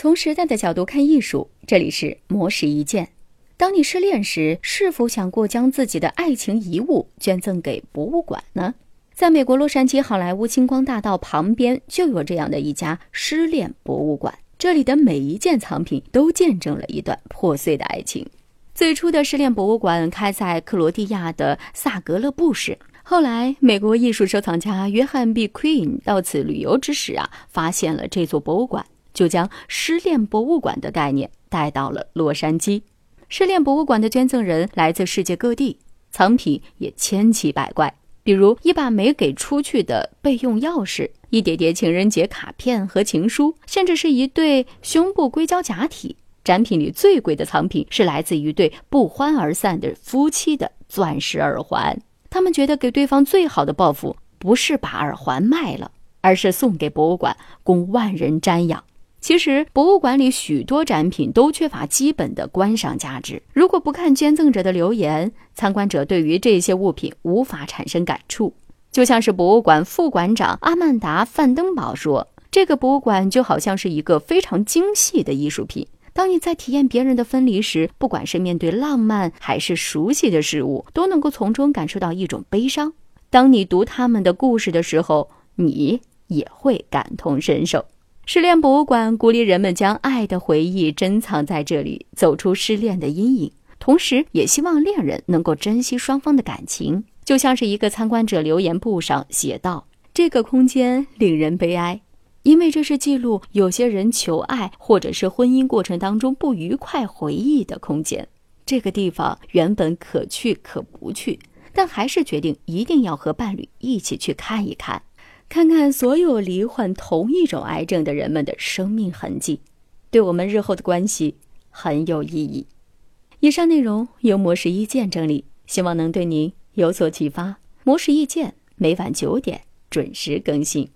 从时代的角度看艺术，这里是魔石一见。当你失恋时，是否想过将自己的爱情遗物捐赠给博物馆呢？在美国洛杉矶好莱坞星光大道旁边，就有这样的一家失恋博物馆。这里的每一件藏品都见证了一段破碎的爱情。最初的失恋博物馆开在克罗地亚的萨格勒布市。后来，美国艺术收藏家约翰 ·B· Queen 到此旅游之时啊，发现了这座博物馆。就将失恋博物馆的概念带到了洛杉矶。失恋博物馆的捐赠人来自世界各地，藏品也千奇百怪，比如一把没给出去的备用钥匙，一叠叠情人节卡片和情书，甚至是一对胸部硅胶假体。展品里最贵的藏品是来自一对不欢而散的夫妻的钻石耳环。他们觉得给对方最好的报复不是把耳环卖了，而是送给博物馆，供万人瞻仰。其实，博物馆里许多展品都缺乏基本的观赏价值。如果不看捐赠者的留言，参观者对于这些物品无法产生感触。就像是博物馆副馆长阿曼达·范登堡说：“这个博物馆就好像是一个非常精细的艺术品。当你在体验别人的分离时，不管是面对浪漫还是熟悉的事物，都能够从中感受到一种悲伤。当你读他们的故事的时候，你也会感同身受。”失恋博物馆鼓励人们将爱的回忆珍藏在这里，走出失恋的阴影，同时也希望恋人能够珍惜双方的感情。就像是一个参观者留言簿上写道：“这个空间令人悲哀，因为这是记录有些人求爱或者是婚姻过程当中不愉快回忆的空间。这个地方原本可去可不去，但还是决定一定要和伴侣一起去看一看。”看看所有罹患同一种癌症的人们的生命痕迹，对我们日后的关系很有意义。以上内容由模式意见整理，希望能对您有所启发。模式意见每晚九点准时更新。